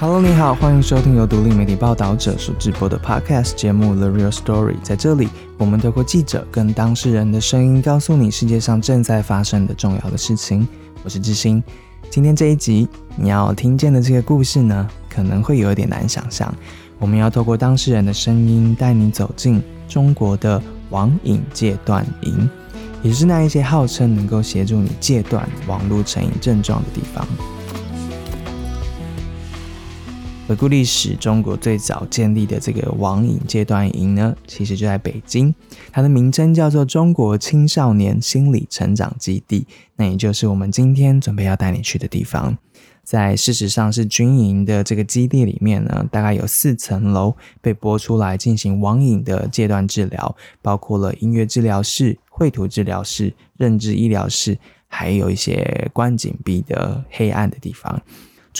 Hello，你好，欢迎收听由独立媒体报道者所直播的 Podcast 节目《The Real Story》。在这里，我们透过记者跟当事人的声音，告诉你世界上正在发生的重要的事情。我是志兴。今天这一集你要听见的这个故事呢，可能会有点难想象。我们要透过当事人的声音，带你走进中国的网瘾戒断营，也是那一些号称能够协助你戒断网络成瘾症状的地方。回顾历史，中国最早建立的这个网瘾戒断营呢，其实就在北京，它的名称叫做中国青少年心理成长基地，那也就是我们今天准备要带你去的地方。在事实上是军营的这个基地里面呢，大概有四层楼被拨出来进行网瘾的戒断治疗，包括了音乐治疗室、绘图治疗室、认知医疗室，还有一些关紧闭的黑暗的地方。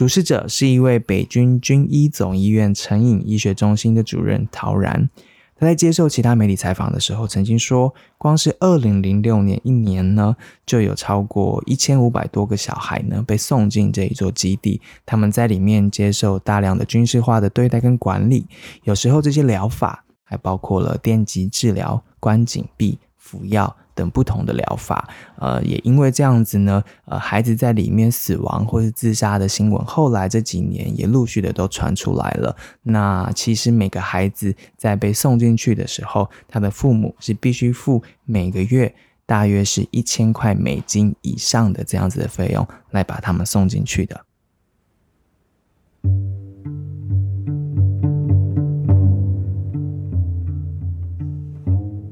主事者是一位北军军医总医院成瘾医学中心的主任陶然。他在接受其他媒体采访的时候，曾经说，光是二零零六年一年呢，就有超过一千五百多个小孩呢被送进这一座基地，他们在里面接受大量的军事化的对待跟管理，有时候这些疗法还包括了电极治疗、关紧闭、服药。等不同的疗法，呃，也因为这样子呢，呃，孩子在里面死亡或是自杀的新闻，后来这几年也陆续的都传出来了。那其实每个孩子在被送进去的时候，他的父母是必须付每个月大约是一千块美金以上的这样子的费用来把他们送进去的。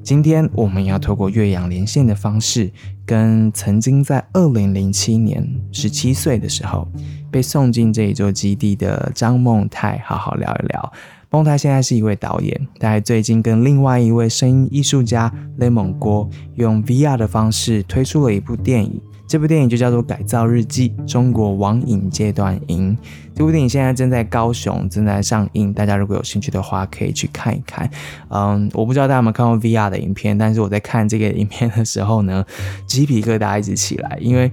今天我们要透过岳阳连线的方式，跟曾经在二零零七年十七岁的时候被送进这一座基地的张梦泰好好聊一聊。梦泰现在是一位导演，他最近跟另外一位声音艺术家雷蒙郭用 VR 的方式推出了一部电影。这部电影就叫做《改造日记：中国网瘾阶段营》。这部电影现在正在高雄正在上映，大家如果有兴趣的话，可以去看一看。嗯，我不知道大家有没有看过 VR 的影片，但是我在看这个影片的时候呢，鸡皮疙瘩一直起来，因为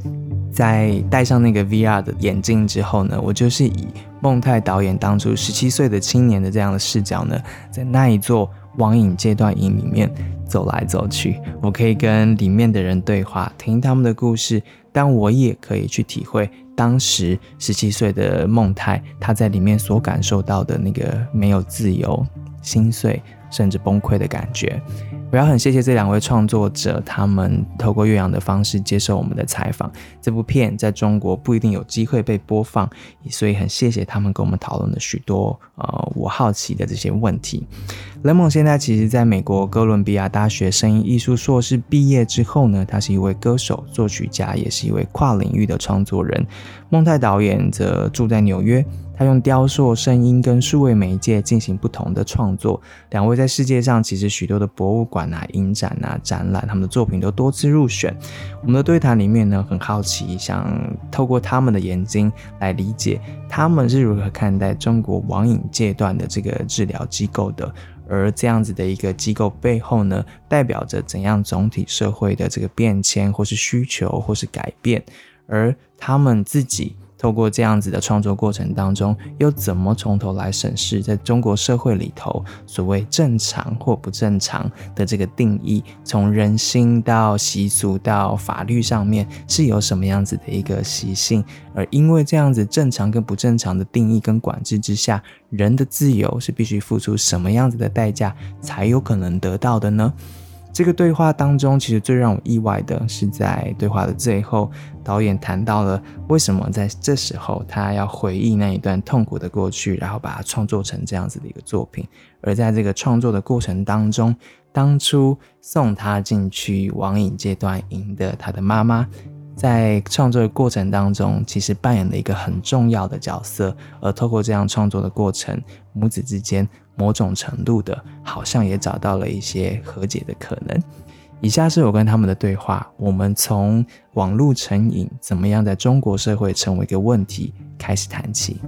在戴上那个 VR 的眼镜之后呢，我就是以孟泰导演当初十七岁的青年的这样的视角呢，在那一座网瘾戒断营里面。走来走去，我可以跟里面的人对话，听他们的故事，但我也可以去体会当时十七岁的孟泰他在里面所感受到的那个没有自由、心碎甚至崩溃的感觉。我要很谢谢这两位创作者，他们透过岳阳的方式接受我们的采访。这部片在中国不一定有机会被播放，所以很谢谢他们跟我们讨论了许多呃我好奇的这些问题。雷蒙现在其实在美国哥伦比亚大学声音艺术硕士毕业之后呢，他是一位歌手、作曲家，也是一位跨领域的创作人。孟泰导演则住在纽约。他用雕塑、声音跟数位媒介进行不同的创作。两位在世界上其实许多的博物馆啊、影展啊、展览，他们的作品都多次入选。我们的对谈里面呢，很好奇，想透过他们的眼睛来理解他们是如何看待中国网瘾阶段的这个治疗机构的，而这样子的一个机构背后呢，代表着怎样总体社会的这个变迁，或是需求，或是改变，而他们自己。透过这样子的创作过程当中，又怎么从头来审视在中国社会里头所谓正常或不正常的这个定义，从人心到习俗到法律上面是有什么样子的一个习性？而因为这样子正常跟不正常的定义跟管制之下，人的自由是必须付出什么样子的代价才有可能得到的呢？这个对话当中，其实最让我意外的是，在对话的最后，导演谈到了为什么在这时候他要回忆那一段痛苦的过去，然后把它创作成这样子的一个作品。而在这个创作的过程当中，当初送他进去网瘾阶段营的他的妈妈。在创作的过程当中，其实扮演了一个很重要的角色，而透过这样创作的过程，母子之间某种程度的，好像也找到了一些和解的可能。以下是我跟他们的对话，我们从网络成瘾怎么样在中国社会成为一个问题开始谈起。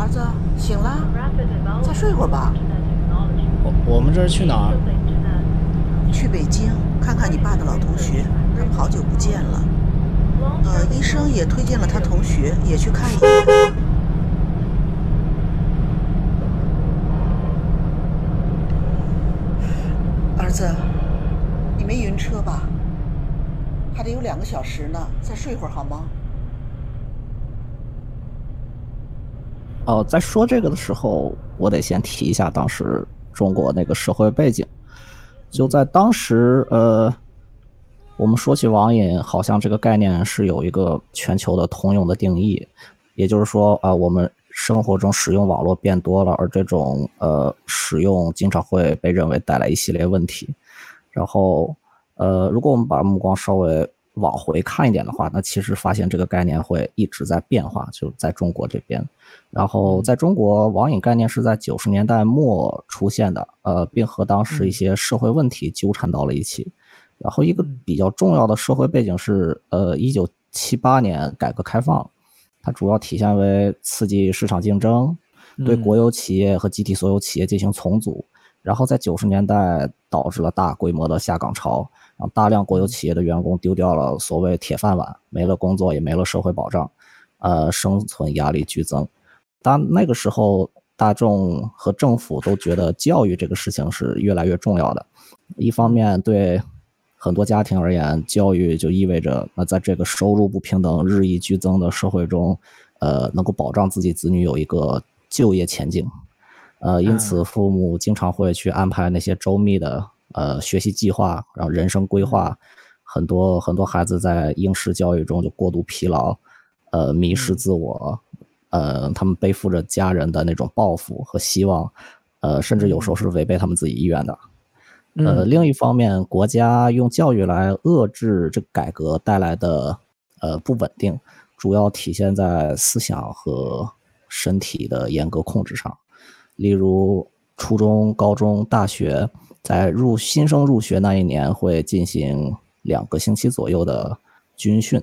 儿子，醒了，再睡会儿吧。我我们这是去哪儿？去北京看看你爸的老同学，他们好久不见了。呃，医生也推荐了他同学，也去看一眼。儿子，你没晕车吧？还得有两个小时呢，再睡会儿好吗？哦，在说这个的时候，我得先提一下当时中国那个社会背景。就在当时，呃，我们说起网瘾，好像这个概念是有一个全球的通用的定义，也就是说，啊，我们生活中使用网络变多了，而这种呃使用经常会被认为带来一系列问题。然后，呃，如果我们把目光稍微往回看一点的话，那其实发现这个概念会一直在变化，就在中国这边。然后，在中国，网瘾概念是在九十年代末出现的，呃，并和当时一些社会问题纠缠到了一起。然后，一个比较重要的社会背景是，呃，一九七八年改革开放，它主要体现为刺激市场竞争，对国有企业和集体所有企业进行重组。然后，在九十年代导致了大规模的下岗潮，让大量国有企业的员工丢掉了所谓铁饭碗，没了工作，也没了社会保障，呃，生存压力剧增。当那个时候，大众和政府都觉得教育这个事情是越来越重要的。一方面，对很多家庭而言，教育就意味着那在这个收入不平等日益剧增的社会中，呃，能够保障自己子女有一个就业前景。呃，因此，父母经常会去安排那些周密的呃学习计划，然后人生规划。很多很多孩子在应试教育中就过度疲劳，呃，迷失自我。呃，他们背负着家人的那种抱负和希望，呃，甚至有时候是违背他们自己意愿的。呃，另一方面，国家用教育来遏制这改革带来的呃不稳定，主要体现在思想和身体的严格控制上。例如，初中、高中、大学在入新生入学那一年会进行两个星期左右的军训，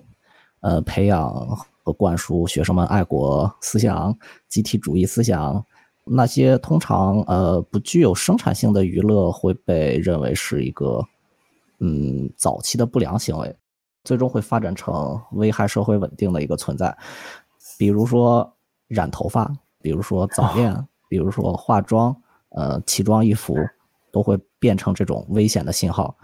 呃，培养。和灌输学生们爱国思想、集体主义思想，那些通常呃不具有生产性的娱乐会被认为是一个嗯早期的不良行为，最终会发展成危害社会稳定的一个存在。比如说染头发，比如说早恋，比如说化妆，呃奇装异服，都会变成这种危险的信号。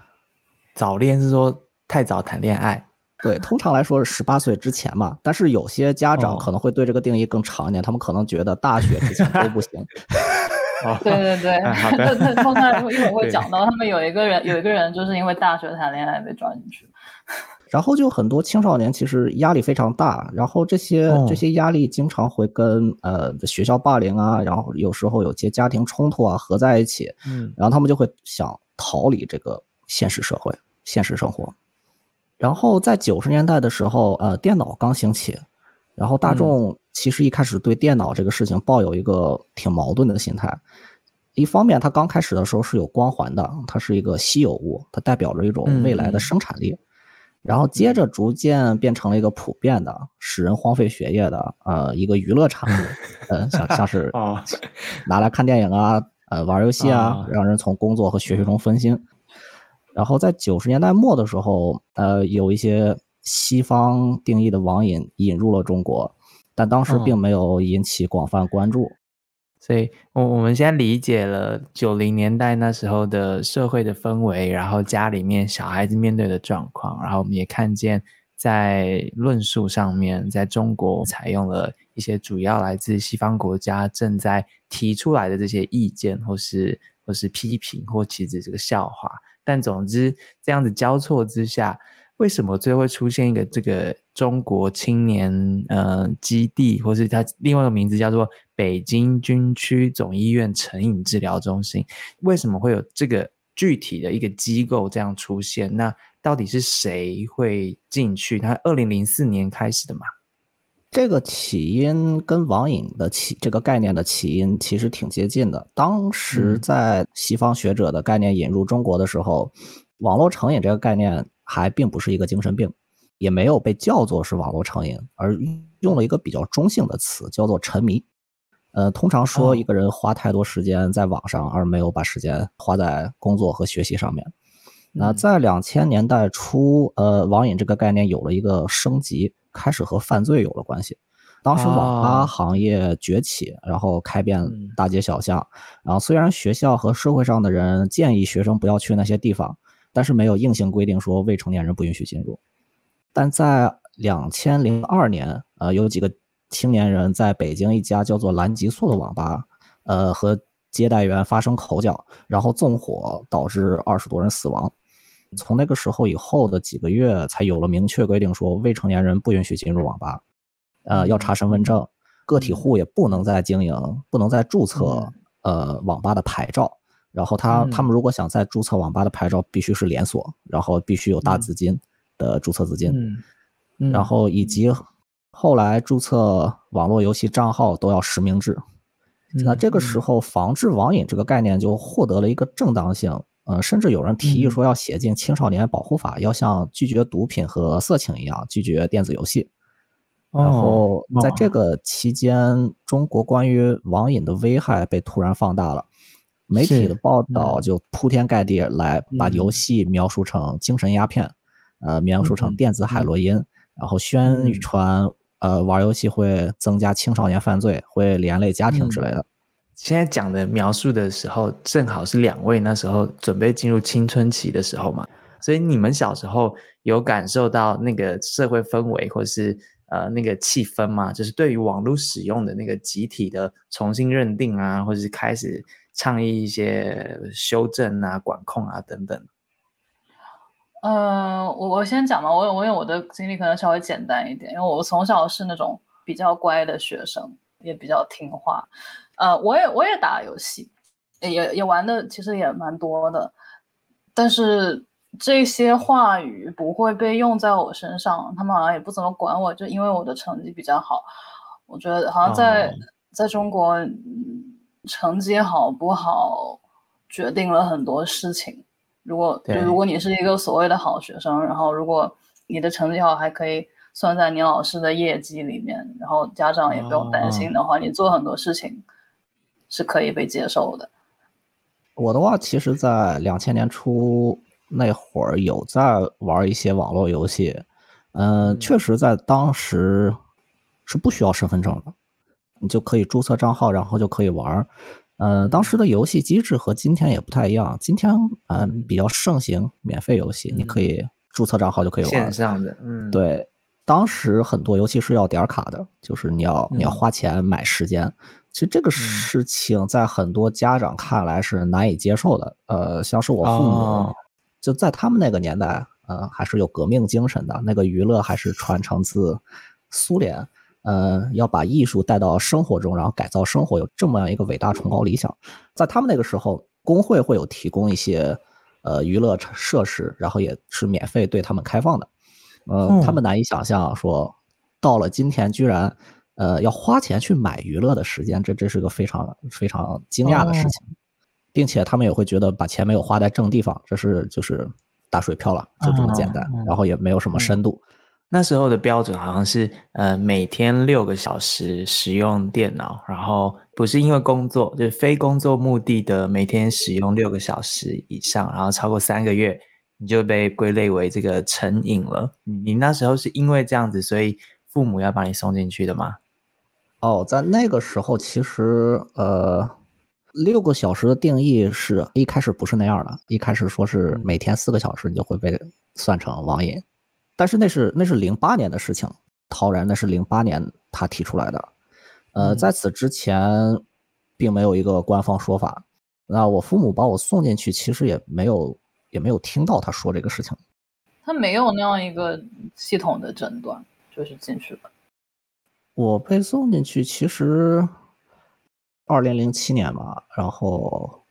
早恋是说太早谈恋爱。对，通常来说是十八岁之前嘛，但是有些家长可能会对这个定义更长一点，他们可能觉得大学之前都不行。对对对，对对，通常一会儿会讲到，他们有一个人有一个人就是因为大学谈恋爱被抓进去。然后就很多青少年其实压力非常大，然后这些这些压力经常会跟呃学校霸凌啊，然后有时候有些家庭冲突啊合在一起，嗯，然后他们就会想逃离这个现实社会、现实生活。然后在九十年代的时候，呃，电脑刚兴起，然后大众其实一开始对电脑这个事情抱有一个挺矛盾的心态。一方面，它刚开始的时候是有光环的，它是一个稀有物，它代表着一种未来的生产力。然后接着逐渐变成了一个普遍的、使人荒废学业的呃一个娱乐产物，呃，像像是拿来看电影啊，呃，玩游戏啊，让人从工作和学习中分心。然后在九十年代末的时候，呃，有一些西方定义的网瘾引入了中国，但当时并没有引起广泛关注。所以，我我们现在理解了九零年代那时候的社会的氛围，然后家里面小孩子面对的状况，然后我们也看见在论述上面，在中国采用了一些主要来自西方国家正在提出来的这些意见，或是或是批评，或其实这个笑话。但总之，这样子交错之下，为什么最后会出现一个这个中国青年呃基地，或是它另外一个名字叫做北京军区总医院成瘾治疗中心？为什么会有这个具体的一个机构这样出现？那到底是谁会进去？它二零零四年开始的嘛？这个起因跟网瘾的起这个概念的起因其实挺接近的。当时在西方学者的概念引入中国的时候，网络成瘾这个概念还并不是一个精神病，也没有被叫做是网络成瘾，而用了一个比较中性的词，叫做沉迷。呃，通常说一个人花太多时间在网上，而没有把时间花在工作和学习上面。那在两千年代初，呃，网瘾这个概念有了一个升级，开始和犯罪有了关系。当时网吧行业崛起，然后开遍大街小巷。然后虽然学校和社会上的人建议学生不要去那些地方，但是没有硬性规定说未成年人不允许进入。但在两千零二年，呃，有几个。青年人在北京一家叫做蓝极速的网吧，呃，和接待员发生口角，然后纵火，导致二十多人死亡。从那个时候以后的几个月，才有了明确规定，说未成年人不允许进入网吧，呃，要查身份证，个体户也不能再经营，不能再注册呃网吧的牌照。然后他他们如果想再注册网吧的牌照，必须是连锁，然后必须有大资金的注册资金，然后以及。后来注册网络游戏账号都要实名制，那这个时候防治网瘾这个概念就获得了一个正当性。呃，甚至有人提议说要写进青少年保护法，要像拒绝毒品和色情一样拒绝电子游戏。然后在这个期间，中国关于网瘾的危害被突然放大了，媒体的报道就铺天盖地来把游戏描述成精神鸦片，呃，描述成电子海洛因，然后宣传。呃，玩游戏会增加青少年犯罪，会连累家庭之类的。现在讲的描述的时候，正好是两位那时候准备进入青春期的时候嘛，所以你们小时候有感受到那个社会氛围，或是呃那个气氛吗？就是对于网络使用的那个集体的重新认定啊，或者是开始倡议一些修正啊、管控啊等等。嗯，我我先讲吧，我我因为我的经历可能稍微简单一点，因为我从小是那种比较乖的学生，也比较听话。呃，我也我也打游戏，也也玩的其实也蛮多的，但是这些话语不会被用在我身上，他们好像也不怎么管我，就因为我的成绩比较好。我觉得好像在在中国，成绩好不好决定了很多事情。如果就如果你是一个所谓的好学生，然后如果你的成绩好还可以算在你老师的业绩里面，然后家长也不用担心的话，你做很多事情是可以被接受的。我的话，其实，在两千年初那会儿有在玩一些网络游戏，嗯，确实在当时是不需要身份证的，你就可以注册账号，然后就可以玩。呃，当时的游戏机制和今天也不太一样。今天，嗯，比较盛行免费游戏，你可以注册账号就可以玩。线上的，嗯，对。当时很多游戏是要点卡的，就是你要你要花钱买时间。其实这个事情在很多家长看来是难以接受的。呃，像是我父母，就在他们那个年代，呃，还是有革命精神的，那个娱乐还是传承自苏联。呃，要把艺术带到生活中，然后改造生活，有这么样一个伟大崇高理想。在他们那个时候，工会会有提供一些呃娱乐设施，然后也是免费对他们开放的。呃，他们难以想象说，到了今天居然呃要花钱去买娱乐的时间，这这是个非常非常惊讶的事情，并且他们也会觉得把钱没有花在正地方，这是就是打水漂了，就这么简单，然后也没有什么深度。那时候的标准好像是，呃，每天六个小时使用电脑，然后不是因为工作，就是非工作目的的，每天使用六个小时以上，然后超过三个月，你就被归类为这个成瘾了。你那时候是因为这样子，所以父母要把你送进去的吗？哦，在那个时候，其实呃，六个小时的定义是一开始不是那样的，一开始说是每天四个小时，你就会被算成网瘾。但是那是那是零八年的事情，陶然那是零八年他提出来的，呃，在此之前，并没有一个官方说法。那我父母把我送进去，其实也没有也没有听到他说这个事情。他没有那样一个系统的诊断，就是进去了。我被送进去，其实二零零七年吧，然后。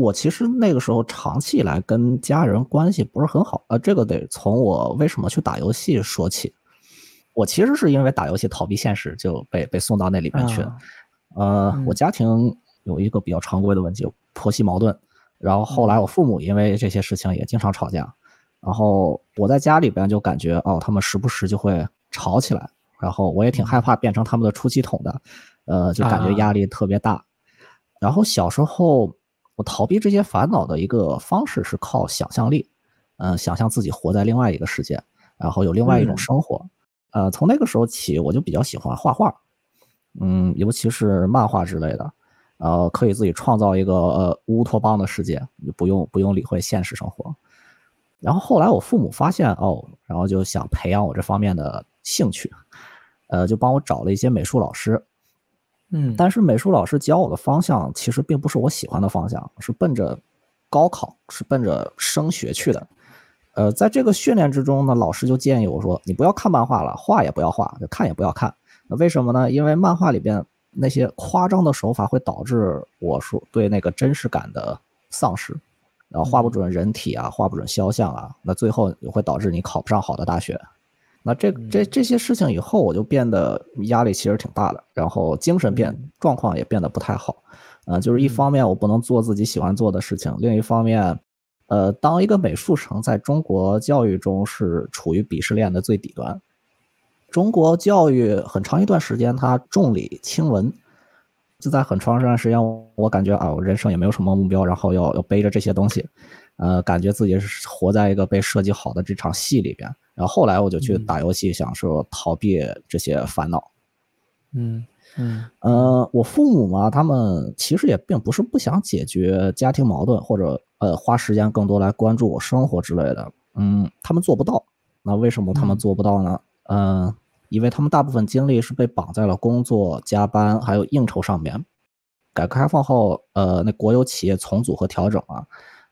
我其实那个时候长期以来跟家人关系不是很好，呃，这个得从我为什么去打游戏说起。我其实是因为打游戏逃避现实，就被被送到那里面去了。呃，我家庭有一个比较常规的问题，婆媳矛盾。然后后来我父母因为这些事情也经常吵架。然后我在家里边就感觉哦，他们时不时就会吵起来，然后我也挺害怕变成他们的出气筒的，呃，就感觉压力特别大。然后小时候我逃避这些烦恼的一个方式是靠想象力，嗯，想象自己活在另外一个世界，然后有另外一种生活。呃，从那个时候起，我就比较喜欢画画，嗯，尤其是漫画之类的，然后可以自己创造一个呃乌托邦的世界，不用不用理会现实生活。然后后来我父母发现哦，然后就想培养我这方面的兴趣，呃，就帮我找了一些美术老师，嗯，但是美术老师教我的方向其实并不是我喜欢的方向，是奔着高考，是奔着升学去的。呃，在这个训练之中呢，老师就建议我说：“你不要看漫画了，画也不要画，就看也不要看。那为什么呢？因为漫画里边那些夸张的手法会导致我说对那个真实感的丧失。”然后画不准人体啊，画不准肖像啊，那最后也会导致你考不上好的大学。那这这这些事情以后，我就变得压力其实挺大的，然后精神变状况也变得不太好。呃，就是一方面我不能做自己喜欢做的事情，另一方面，呃，当一个美术生在中国教育中是处于鄙视链的最底端。中国教育很长一段时间，它重理轻文。就在很长一段时间，我感觉啊，我人生也没有什么目标，然后要要背着这些东西，呃，感觉自己是活在一个被设计好的这场戏里边。然后后来我就去打游戏，想说逃避这些烦恼。嗯嗯呃，我父母嘛，他们其实也并不是不想解决家庭矛盾，或者呃花时间更多来关注我生活之类的。嗯，他们做不到。那为什么他们做不到呢？嗯。因为他们大部分精力是被绑在了工作、加班还有应酬上面。改革开放后，呃，那国有企业重组和调整啊，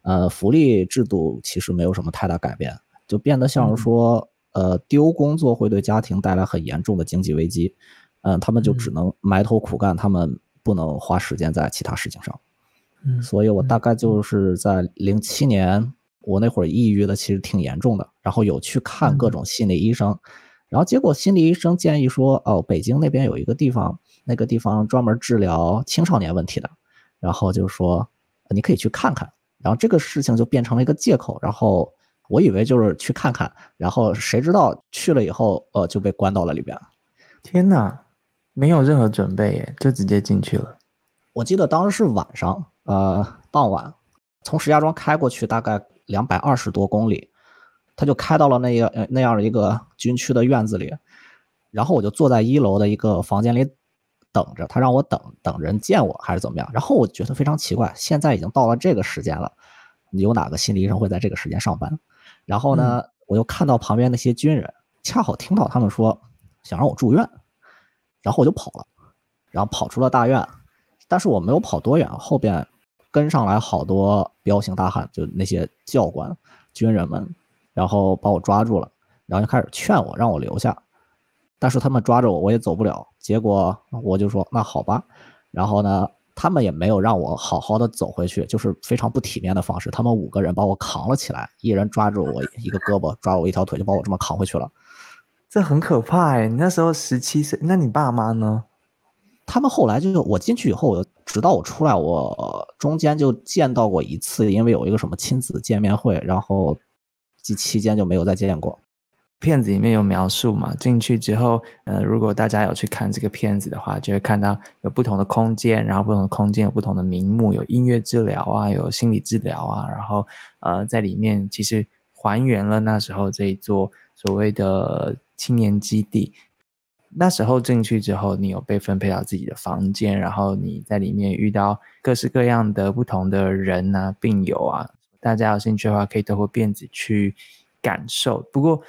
呃，福利制度其实没有什么太大改变，就变得像是说，呃，丢工作会对家庭带来很严重的经济危机。嗯，他们就只能埋头苦干，他们不能花时间在其他事情上。嗯，所以我大概就是在零七年，我那会儿抑郁的其实挺严重的，然后有去看各种心理医生。然后结果心理医生建议说，哦，北京那边有一个地方，那个地方专门治疗青少年问题的，然后就说你可以去看看。然后这个事情就变成了一个借口。然后我以为就是去看看，然后谁知道去了以后，呃，就被关到了里边。天哪，没有任何准备耶，就直接进去了。我记得当时是晚上，呃，傍晚，从石家庄开过去大概两百二十多公里。他就开到了那个呃那样的一个军区的院子里，然后我就坐在一楼的一个房间里等着他，让我等等人见我还是怎么样？然后我觉得非常奇怪，现在已经到了这个时间了，有哪个心理医生会在这个时间上班？然后呢，我就看到旁边那些军人，恰好听到他们说想让我住院，然后我就跑了，然后跑出了大院，但是我没有跑多远，后边跟上来好多彪形大汉，就那些教官、军人们。然后把我抓住了，然后就开始劝我让我留下，但是他们抓着我，我也走不了。结果我就说那好吧。然后呢，他们也没有让我好好的走回去，就是非常不体面的方式。他们五个人把我扛了起来，一人抓住我一个胳膊，抓我一条腿，就把我这么扛回去了。这很可怕哎！你那时候十七岁，那你爸妈呢？他们后来就我进去以后，直到我出来，我中间就见到过一次，因为有一个什么亲子见面会，然后这。期间就没有再见过。片子里面有描述嘛？进去之后，呃，如果大家有去看这个片子的话，就会看到有不同的空间，然后不同的空间有不同的名目，有音乐治疗啊，有心理治疗啊，然后呃，在里面其实还原了那时候这一座所谓的青年基地。那时候进去之后，你有被分配到自己的房间，然后你在里面遇到各式各样的不同的人啊，病友啊。大家有兴趣的话，可以透过片子去感受。不过，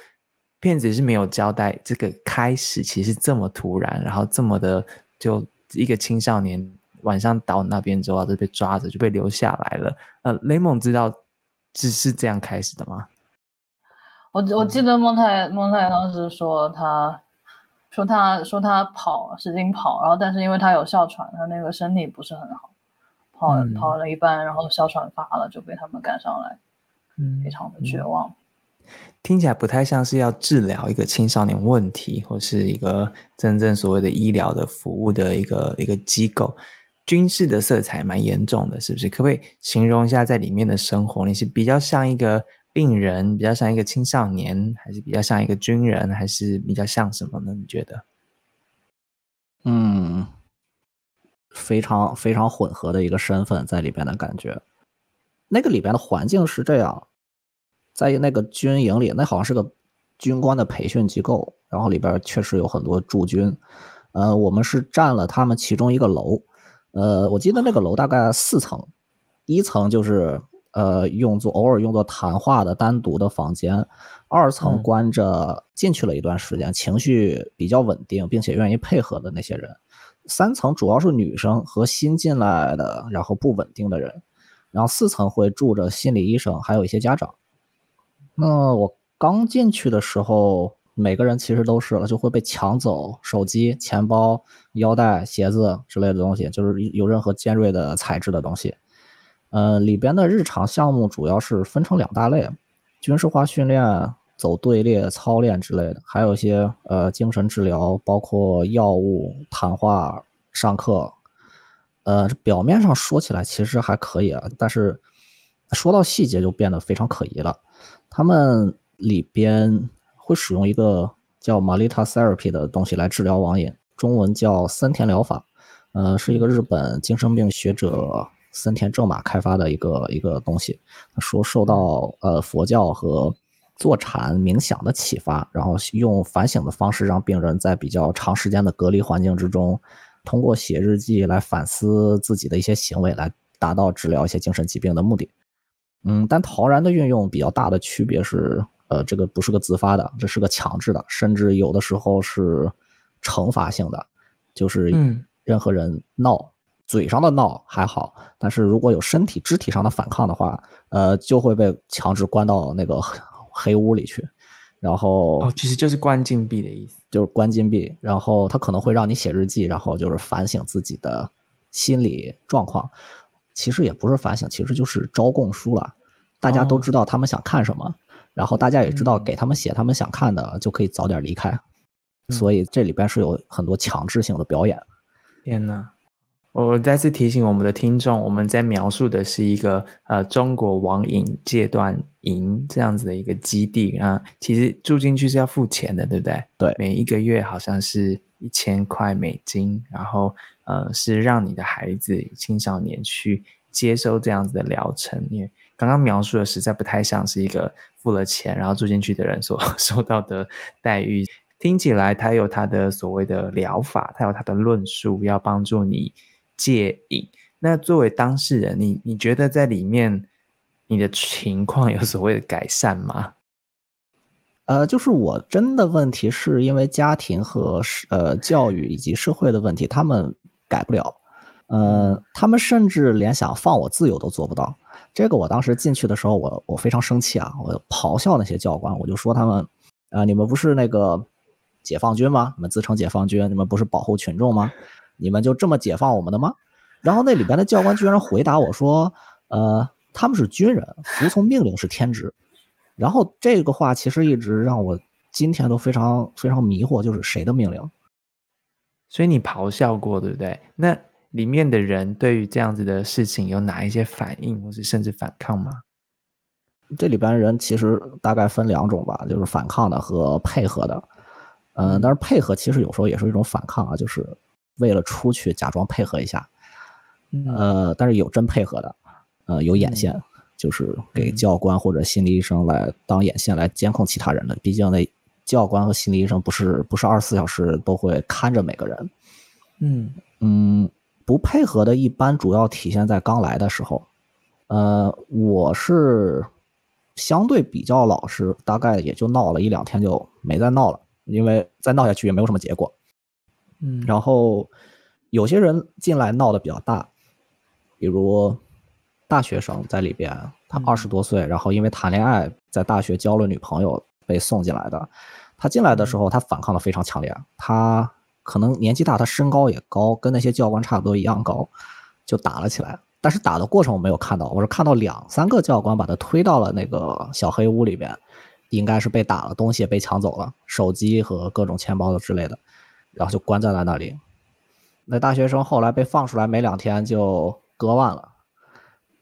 片子是没有交代这个开始，其实这么突然，然后这么的，就一个青少年晚上到那边之后就被抓着，就被留下来了。呃，雷蒙知道只是这样开始的吗？我我记得孟太孟太当时说，他说他说他跑使劲跑，然后但是因为他有哮喘，他那个身体不是很好。跑跑了一半，然后哮喘发了，就被他们赶上来，嗯，非常的绝望。听起来不太像是要治疗一个青少年问题，或是一个真正所谓的医疗的服务的一个一个机构。军事的色彩蛮严重的，是不是？可不可以形容一下在里面的生活？你是比较像一个病人，比较像一个青少年，还是比较像一个军人，还是比较像什么呢？你觉得？嗯，非常非常混合的一个身份在里边的感觉。那个里边的环境是这样，在那个军营里，那好像是个军官的培训机构，然后里边确实有很多驻军。呃，我们是占了他们其中一个楼，呃，我记得那个楼大概四层，一层就是呃用作偶尔用作谈话的单独的房间，二层关着进去了一段时间，情绪比较稳定并且愿意配合的那些人，三层主要是女生和新进来的然后不稳定的人，然后四层会住着心理医生还有一些家长。那我刚进去的时候。每个人其实都是了，就会被抢走手机、钱包、腰带、鞋子之类的东西，就是有任何尖锐的材质的东西。呃，里边的日常项目主要是分成两大类：军事化训练、走队列操练之类的，还有一些呃精神治疗，包括药物、谈话、上课。呃，表面上说起来其实还可以啊，但是说到细节就变得非常可疑了。他们里边。会使用一个叫 Malita Therapy 的东西来治疗网瘾，中文叫森田疗法，呃，是一个日本精神病学者森田正马开发的一个一个东西。说受到呃佛教和坐禅冥想的启发，然后用反省的方式让病人在比较长时间的隔离环境之中，通过写日记来反思自己的一些行为，来达到治疗一些精神疾病的目的。嗯，但陶然的运用比较大的区别是。呃，这个不是个自发的，这是个强制的，甚至有的时候是惩罚性的，就是任何人闹，嘴上的闹还好，但是如果有身体肢体上的反抗的话，呃，就会被强制关到那个黑屋里去，然后哦，其实就是关禁闭的意思，就是关禁闭，然后他可能会让你写日记，然后就是反省自己的心理状况，其实也不是反省，其实就是招供书了，大家都知道他们想看什么。然后大家也知道，给他们写他们想看的，就可以早点离开。所以这里边是有很多强制性的表演。天哪！我再次提醒我们的听众，我们在描述的是一个呃中国网瘾戒断营这样子的一个基地啊。其实住进去是要付钱的，对不对？对，每一个月好像是一千块美金，然后呃是让你的孩子青少年去接收这样子的疗程，因为。刚刚描述的实在不太像是一个付了钱然后住进去的人所 受到的待遇，听起来他有他的所谓的疗法，他有他的论述，要帮助你戒瘾。那作为当事人，你你觉得在里面你的情况有所谓的改善吗？呃，就是我真的问题是因为家庭和呃教育以及社会的问题，他们改不了。呃，他们甚至连想放我自由都做不到。这个我当时进去的时候，我我非常生气啊！我咆哮那些教官，我就说他们，啊，你们不是那个解放军吗？你们自称解放军，你们不是保护群众吗？你们就这么解放我们的吗？然后那里边的教官居然回答我说，呃，他们是军人，服从命令是天职。然后这个话其实一直让我今天都非常非常迷惑，就是谁的命令？所以你咆哮过，对不对？那。里面的人对于这样子的事情有哪一些反应，或是甚至反抗吗？这里边人其实大概分两种吧，就是反抗的和配合的。嗯，但是配合其实有时候也是一种反抗啊，就是为了出去假装配合一下。呃，但是有真配合的，呃，有眼线，就是给教官或者心理医生来当眼线来监控其他人的。毕竟那教官和心理医生不是不是二十四小时都会看着每个人。嗯嗯。不配合的，一般主要体现在刚来的时候。呃，我是相对比较老实，大概也就闹了一两天就没再闹了，因为再闹下去也没有什么结果。嗯，然后有些人进来闹得比较大，比如大学生在里边，他二十多岁，然后因为谈恋爱在大学交了女朋友被送进来的。他进来的时候，他反抗的非常强烈，他。可能年纪大，他身高也高，跟那些教官差不多一样高，就打了起来。但是打的过程我没有看到，我是看到两三个教官把他推到了那个小黑屋里边，应该是被打了，东西也被抢走了，手机和各种钱包的之类的，然后就关在了那里。那大学生后来被放出来没两天就割腕了，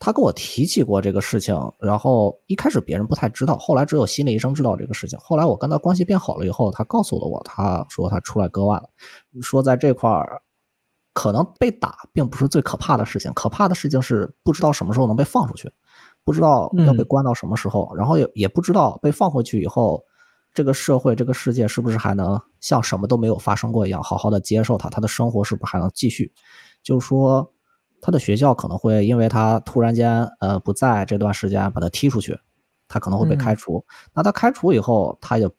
他跟我提起过这个事情，然后一开始别人不太知道，后来只有心理医生知道这个事情。后来我跟他关系变好了以后，他告诉了我，他说他出来割腕了，说在这块儿可能被打并不是最可怕的事情，可怕的事情是不知道什么时候能被放出去，不知道要被关到什么时候，然后也也不知道被放回去以后，这个社会这个世界是不是还能像什么都没有发生过一样好好的接受他，他的生活是不是还能继续？就是说。他的学校可能会因为他突然间呃不在这段时间把他踢出去，他可能会被开除。那他开除以后，他也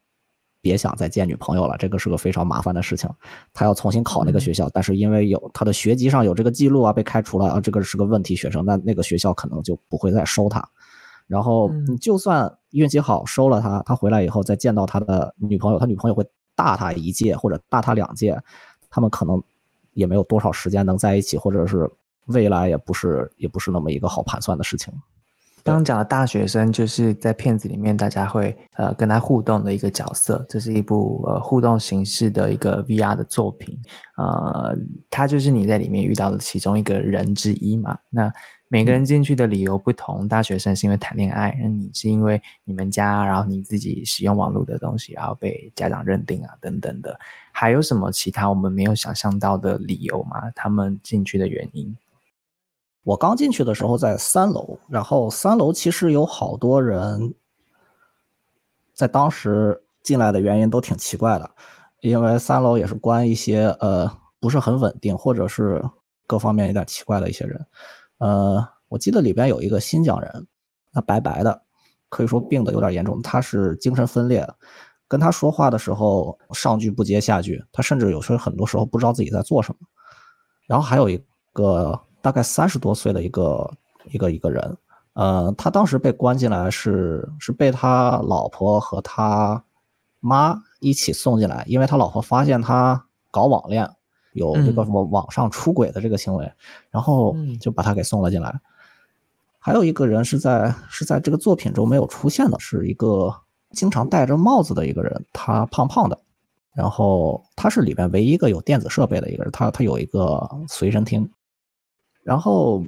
别想再见女朋友了，这个是个非常麻烦的事情。他要重新考那个学校，但是因为有他的学籍上有这个记录啊，被开除了啊，这个是个问题学生，那那个学校可能就不会再收他。然后你就算运气好收了他，他回来以后再见到他的女朋友，他女朋友会大他一届或者大他两届，他们可能也没有多少时间能在一起，或者是。未来也不是也不是那么一个好盘算的事情。刚刚讲的大学生就是在片子里面大家会呃跟他互动的一个角色，这是一部呃互动形式的一个 VR 的作品，呃，他就是你在里面遇到的其中一个人之一嘛。那每个人进去的理由不同，大学生是因为谈恋爱，那你是因为你们家，然后你自己使用网络的东西，然后被家长认定啊等等的，还有什么其他我们没有想象到的理由吗？他们进去的原因？我刚进去的时候在三楼，然后三楼其实有好多人，在当时进来的原因都挺奇怪的，因为三楼也是关一些呃不是很稳定或者是各方面有点奇怪的一些人，呃，我记得里边有一个新疆人，他白白的，可以说病的有点严重，他是精神分裂，跟他说话的时候上句不接下句，他甚至有时候很多时候不知道自己在做什么，然后还有一个。大概三十多岁的一个一个一个人，呃，他当时被关进来是是被他老婆和他妈一起送进来，因为他老婆发现他搞网恋，有这个什么网上出轨的这个行为，然后就把他给送了进来。还有一个人是在是在这个作品中没有出现的，是一个经常戴着帽子的一个人，他胖胖的，然后他是里边唯一一个有电子设备的一个人，他他有一个随身听。然后，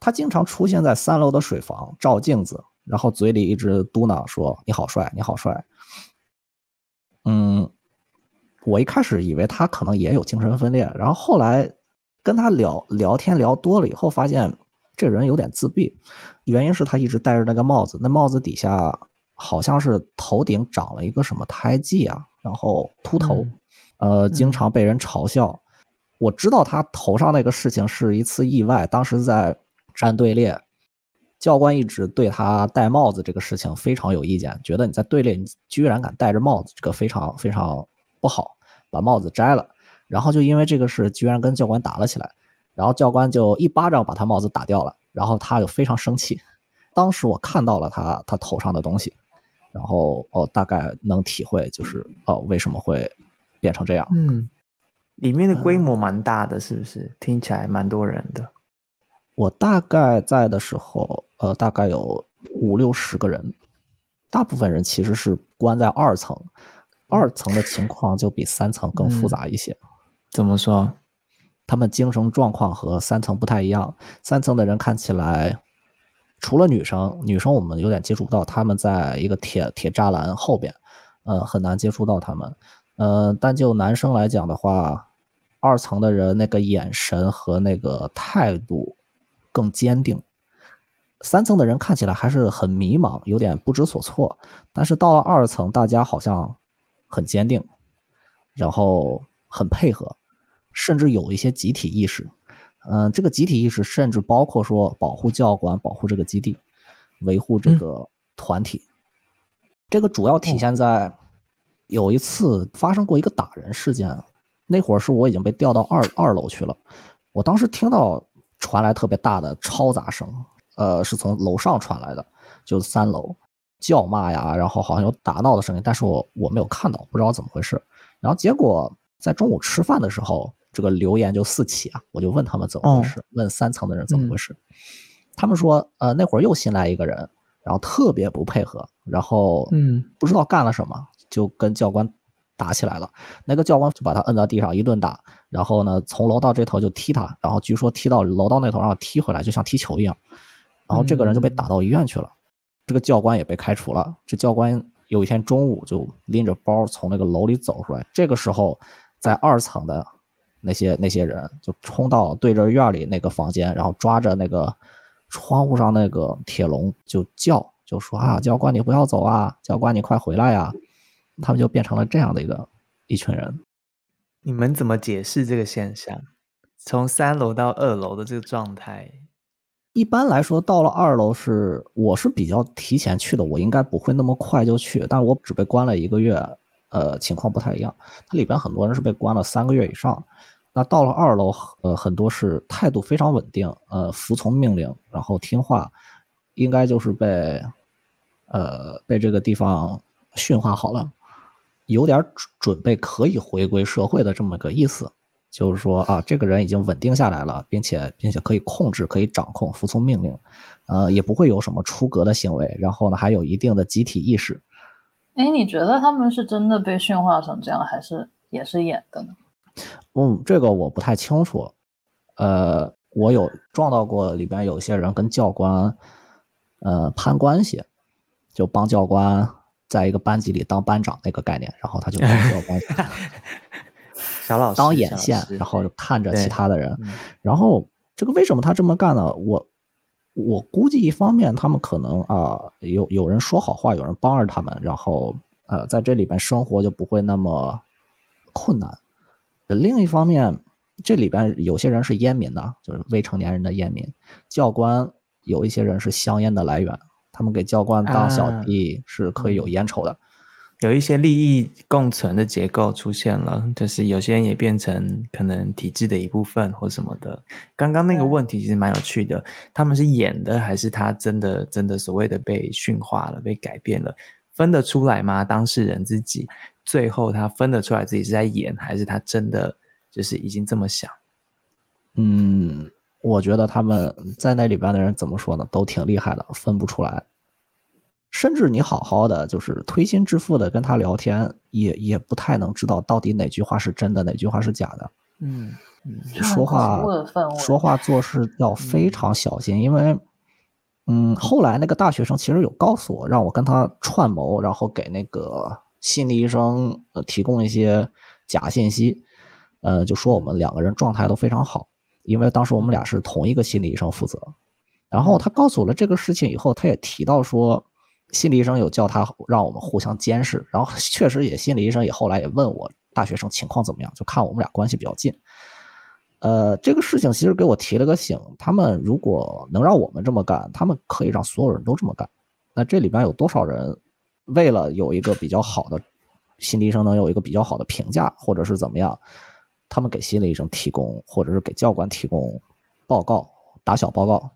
他经常出现在三楼的水房照镜子，然后嘴里一直嘟囔说：“你好帅，你好帅。”嗯，我一开始以为他可能也有精神分裂，然后后来跟他聊聊天聊多了以后，发现这人有点自闭，原因是他一直戴着那个帽子，那帽子底下好像是头顶长了一个什么胎记啊，然后秃头，呃，经常被人嘲笑。我知道他头上那个事情是一次意外，当时在站队列，教官一直对他戴帽子这个事情非常有意见，觉得你在队列你居然敢戴着帽子，这个非常非常不好，把帽子摘了。然后就因为这个事，居然跟教官打了起来，然后教官就一巴掌把他帽子打掉了，然后他就非常生气。当时我看到了他他头上的东西，然后哦大概能体会就是哦为什么会变成这样。嗯。里面的规模蛮大的，是不是？听起来蛮多人的。我大概在的时候，呃，大概有五六十个人，大部分人其实是关在二层，二层的情况就比三层更复杂一些。怎么说？他们精神状况和三层不太一样。三层的人看起来，除了女生，女生我们有点接触不到，他们在一个铁铁栅栏后边，呃，很难接触到他们。呃，但就男生来讲的话。二层的人那个眼神和那个态度更坚定，三层的人看起来还是很迷茫，有点不知所措。但是到了二层，大家好像很坚定，然后很配合，甚至有一些集体意识。嗯，这个集体意识甚至包括说保护教官、保护这个基地、维护这个团体。这个主要体现在有一次发生过一个打人事件。那会儿是我已经被调到二二楼去了，我当时听到传来特别大的嘈杂声，呃，是从楼上传来的，就是三楼叫骂呀，然后好像有打闹的声音，但是我我没有看到，不知道怎么回事。然后结果在中午吃饭的时候，这个流言就四起啊，我就问他们怎么回事，问三层的人怎么回事，他们说，呃，那会儿又新来一个人，然后特别不配合，然后嗯，不知道干了什么，就跟教官。打起来了。那个教官就把他摁在地上一顿打，然后呢，从楼道这头就踢他，然后据说踢到楼道那头，然后踢回来，就像踢球一样。然后这个人就被打到医院去了，这个教官也被开除了。这教官有一天中午就拎着包从那个楼里走出来，这个时候在二层的那些那些人就冲到对着院里那个房间，然后抓着那个窗户上那个铁笼就叫，就说啊，教官你不要走啊，教官你快回来呀！他们就变成了这样的一个一群人。你们怎么解释这个现象？从三楼到二楼的这个状态？一般来说，到了二楼是我是比较提前去的，我应该不会那么快就去，但我只被关了一个月，呃，情况不太一样。它里边很多人是被关了三个月以上。那到了二楼，呃，很多是态度非常稳定，呃，服从命令，然后听话，应该就是被，呃，被这个地方驯化好了，有点准备可以回归社会的这么个意思。就是说啊，这个人已经稳定下来了，并且并且可以控制、可以掌控、服从命令，呃，也不会有什么出格的行为。然后呢，还有一定的集体意识。哎，你觉得他们是真的被驯化成这样，还是也是演的呢？嗯，这个我不太清楚。呃，我有撞到过里边有些人跟教官，呃，攀关系，就帮教官在一个班级里当班长那个概念，然后他就帮教官。小老师当眼线，然后看着其他的人，然后这个为什么他这么干呢？我我估计一方面他们可能啊有有人说好话，有人帮着他们，然后呃在这里边生活就不会那么困难。另一方面，这里边有些人是烟民呐，就是未成年人的烟民。教官有一些人是香烟的来源，他们给教官当小弟是可以有烟抽的。有一些利益共存的结构出现了，就是有些人也变成可能体制的一部分或什么的。刚刚那个问题其实蛮有趣的，他们是演的还是他真的真的所谓的被驯化了、被改变了？分得出来吗？当事人自己最后他分得出来自己是在演，还是他真的就是已经这么想？嗯，我觉得他们在那里边的人怎么说呢？都挺厉害的，分不出来。甚至你好好的就是推心置腹的跟他聊天，也也不太能知道到底哪句话是真的，哪句话是假的。嗯嗯，说话说话做事要非常小心，因为，嗯，后来那个大学生其实有告诉我，让我跟他串谋，然后给那个心理医生呃提供一些假信息，呃，就说我们两个人状态都非常好，因为当时我们俩是同一个心理医生负责。然后他告诉我了这个事情以后，他也提到说。心理医生有叫他让我们互相监视，然后 确实也心理医生也后来也问我大学生情况怎么样，就看我们俩关系比较近。呃，这个事情其实给我提了个醒，他们如果能让我们这么干，他们可以让所有人都这么干。那这里边有多少人为了有一个比较好的心理医生能有一个比较好的评价，或者是怎么样，他们给心理医生提供或者是给教官提供报告打小报告，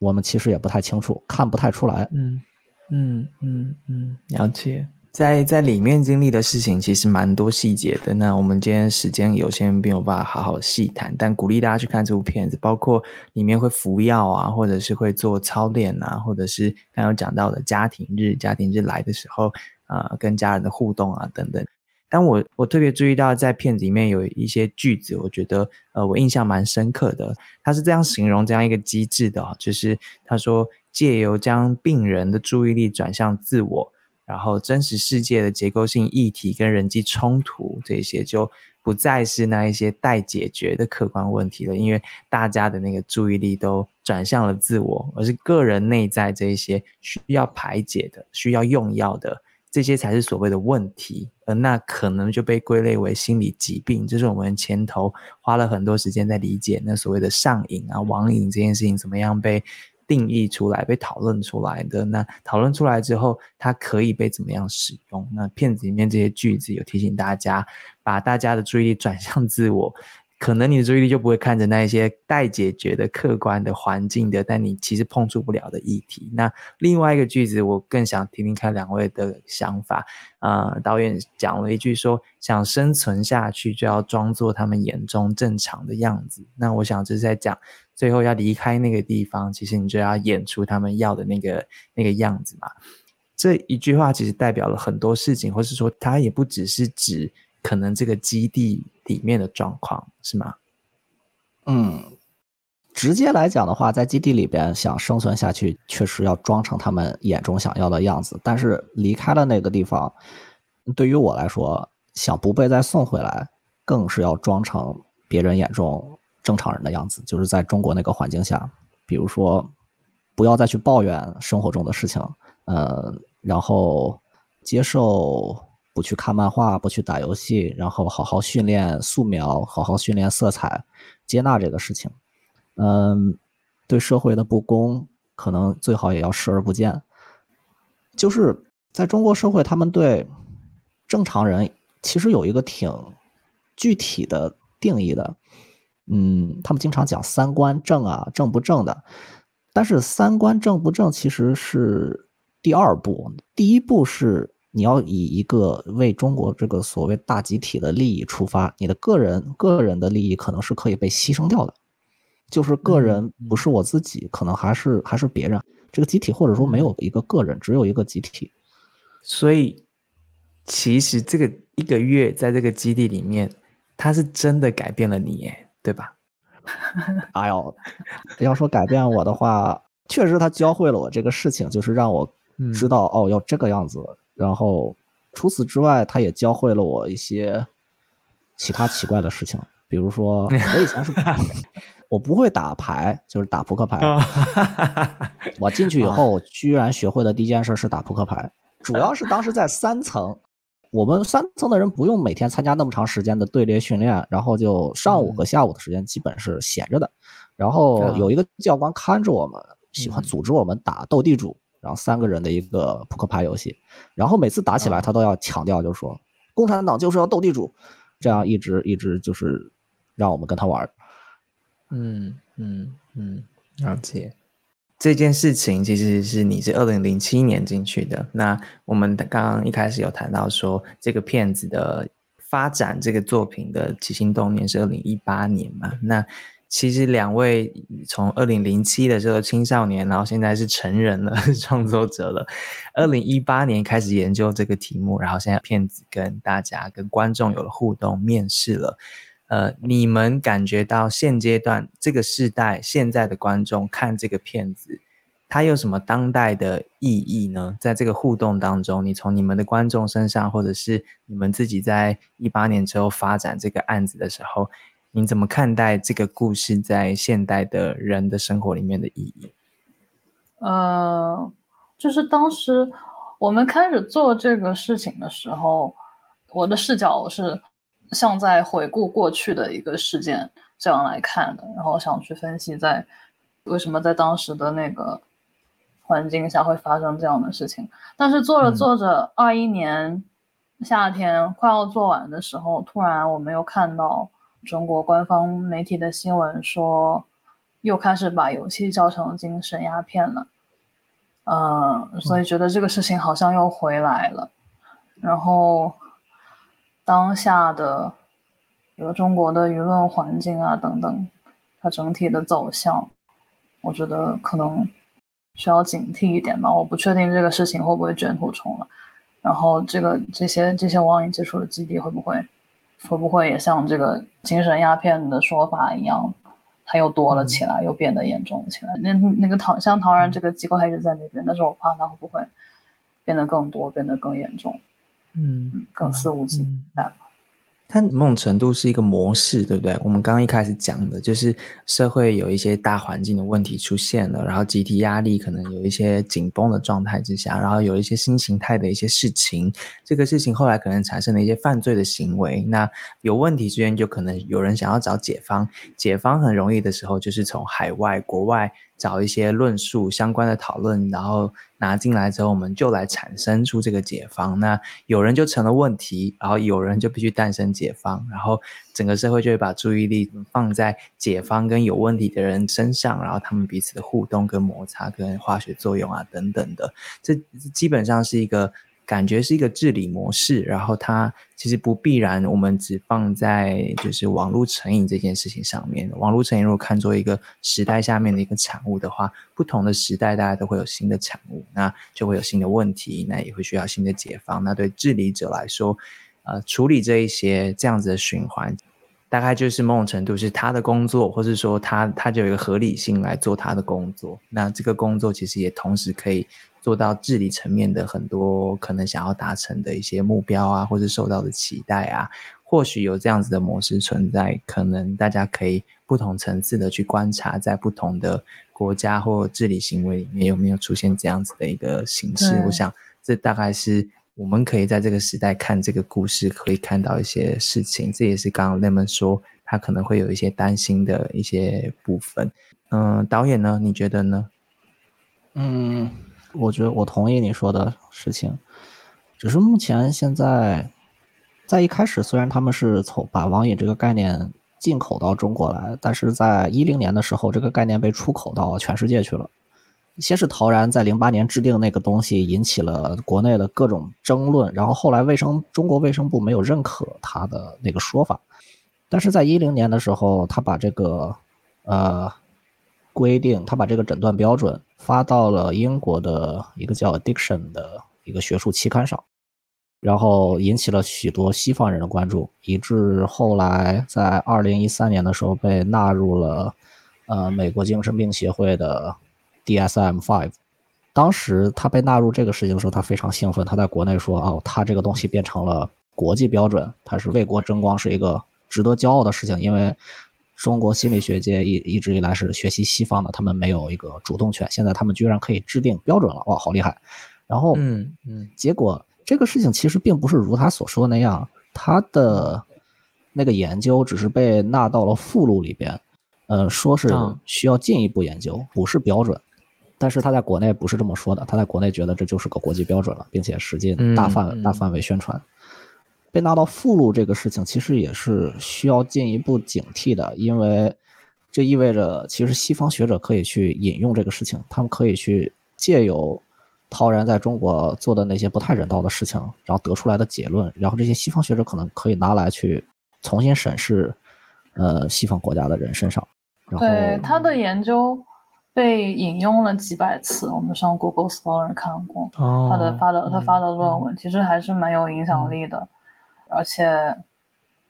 我们其实也不太清楚，看不太出来。嗯。嗯嗯嗯，了解。在在里面经历的事情其实蛮多细节的。那我们今天时间有限，没有办法好好细谈。但鼓励大家去看这部片子，包括里面会服药啊，或者是会做操练啊，或者是刚刚讲到的家庭日，家庭日来的时候啊，跟家人的互动啊等等。但我我特别注意到在片子里面有一些句子，我觉得呃我印象蛮深刻的。他是这样形容这样一个机制的，就是他说。借由将病人的注意力转向自我，然后真实世界的结构性议题跟人际冲突这些就不再是那一些待解决的客观问题了，因为大家的那个注意力都转向了自我，而是个人内在这一些需要排解的、需要用药的这些才是所谓的问题，而那可能就被归类为心理疾病。这是我们前头花了很多时间在理解那所谓的上瘾啊、网瘾这件事情怎么样被。定义出来被讨论出来的，那讨论出来之后，它可以被怎么样使用？那片子里面这些句子有提醒大家，把大家的注意力转向自我。可能你的注意力就不会看着那一些待解决的客观的环境的，但你其实碰触不了的议题。那另外一个句子，我更想听听看两位的想法。啊，导演讲了一句说，想生存下去就要装作他们眼中正常的样子。那我想这是在讲，最后要离开那个地方，其实你就要演出他们要的那个那个样子嘛。这一句话其实代表了很多事情，或是说它也不只是指可能这个基地里面的状况，是吗？嗯，直接来讲的话，在基地里边想生存下去，确实要装成他们眼中想要的样子。但是离开了那个地方，对于我来说，想不被再送回来，更是要装成别人眼中正常人的样子。就是在中国那个环境下，比如说，不要再去抱怨生活中的事情，呃，然后接受不去看漫画，不去打游戏，然后好好训练素描，好好训练色彩。接纳这个事情，嗯，对社会的不公，可能最好也要视而不见。就是在中国社会，他们对正常人其实有一个挺具体的定义的，嗯，他们经常讲三观正啊，正不正的。但是三观正不正其实是第二步，第一步是。你要以一个为中国这个所谓大集体的利益出发，你的个人个人的利益可能是可以被牺牲掉的，就是个人不是我自己，可能还是还是别人，这个集体或者说没有一个个人，只有一个集体。所以，其实这个一个月在这个基地里面，他是真的改变了你，哎，对吧？哎呦，要说改变我的话，确实他教会了我这个事情，就是让我知道哦，要这个样子。然后，除此之外，他也教会了我一些其他奇怪的事情，比如说，我以前是我不会打牌，就是打扑克牌。我进去以后，居然学会的第一件事是打扑克牌。主要是当时在三层，我们三层的人不用每天参加那么长时间的队列训练，然后就上午和下午的时间基本是闲着的。然后有一个教官看着我们，喜欢组织我们打斗地主。然后三个人的一个扑克牌游戏，然后每次打起来他都要强调，就是说共产党就是要斗地主，这样一直一直就是让我们跟他玩。嗯嗯嗯，了解。这件事情其实是你是二零零七年进去的，那我们刚刚一开始有谈到说这个片子的发展，这个作品的起心动念是二零一八年嘛？那其实两位从二零零七的这个青少年，然后现在是成人了，创作者了。二零一八年开始研究这个题目，然后现在片子跟大家、跟观众有了互动，面试了。呃，你们感觉到现阶段这个时代，现在的观众看这个片子，它有什么当代的意义呢？在这个互动当中，你从你们的观众身上，或者是你们自己在一八年之后发展这个案子的时候。你怎么看待这个故事在现代的人的生活里面的意义？呃，就是当时我们开始做这个事情的时候，我的视角是像在回顾过去的一个事件这样来看的，然后想去分析在为什么在当时的那个环境下会发生这样的事情。但是做着做着，二一年夏天快要做完的时候，突然我们又看到。中国官方媒体的新闻说，又开始把游戏叫成精神鸦片了，嗯，所以觉得这个事情好像又回来了。然后，当下的比如中国的舆论环境啊等等，它整体的走向，我觉得可能需要警惕一点吧。我不确定这个事情会不会卷土重来，然后这个这些这些网瘾接触的基地会不会？会不会也像这个精神鸦片的说法一样，它又多了起来，又变得严重起来？那那个唐像唐人这个机构还一直在那边，但是我怕它会不会变得更多，变得更严重？嗯，更肆无忌惮。它某种程度是一个模式，对不对？我们刚刚一开始讲的就是社会有一些大环境的问题出现了，然后集体压力可能有一些紧绷的状态之下，然后有一些新形态的一些事情，这个事情后来可能产生了一些犯罪的行为。那有问题之间就可能有人想要找解方，解方很容易的时候就是从海外、国外。找一些论述相关的讨论，然后拿进来之后，我们就来产生出这个解方。那有人就成了问题，然后有人就必须诞生解方，然后整个社会就会把注意力放在解方跟有问题的人身上，然后他们彼此的互动跟摩擦跟化学作用啊等等的。这基本上是一个感觉是一个治理模式，然后它其实不必然我们只放在就是网络成瘾这件事情上面。网络成瘾如果看作一个时代下面的一个产物的话，不同的时代大家都会有新的产物，那就会有新的问题，那也会需要新的解放。那对治理者来说，呃，处理这一些这样子的循环。大概就是某种程度是他的工作，或是说他他就有一个合理性来做他的工作。那这个工作其实也同时可以做到治理层面的很多可能想要达成的一些目标啊，或是受到的期待啊。或许有这样子的模式存在，可能大家可以不同层次的去观察，在不同的国家或治理行为里面有没有出现这样子的一个形式。我想这大概是。我们可以在这个时代看这个故事，可以看到一些事情。这也是刚刚 Lemon 说他可能会有一些担心的一些部分。嗯，导演呢？你觉得呢？嗯，我觉得我同意你说的事情。只是目前现在，在一开始虽然他们是从把网瘾这个概念进口到中国来，但是在一零年的时候，这个概念被出口到全世界去了。先是陶然在零八年制定那个东西，引起了国内的各种争论。然后后来卫生中国卫生部没有认可他的那个说法，但是在一零年的时候，他把这个呃规定，他把这个诊断标准发到了英国的一个叫 Addiction 的一个学术期刊上，然后引起了许多西方人的关注，以致后来在二零一三年的时候被纳入了呃美国精神病协会的。DSM-5，当时他被纳入这个事情的时候，他非常兴奋。他在国内说：“哦，他这个东西变成了国际标准，他是为国争光，是一个值得骄傲的事情。”因为中国心理学界一一直以来是学习西方的，他们没有一个主动权。现在他们居然可以制定标准了，哇，好厉害！然后，嗯嗯，结果这个事情其实并不是如他所说那样，他的那个研究只是被纳到了附录里边，呃，说是需要进一步研究，不是标准。但是他在国内不是这么说的，他在国内觉得这就是个国际标准了，并且使劲大范大范围宣传。被纳到附录这个事情，其实也是需要进一步警惕的，因为这意味着其实西方学者可以去引用这个事情，他们可以去借由陶然在中国做的那些不太人道的事情，然后得出来的结论，然后这些西方学者可能可以拿来去重新审视，呃，西方国家的人身上。对他的研究。被引用了几百次，我们上 Google Scholar 看过他的发的他发的论文，其实还是蛮有影响力的。而且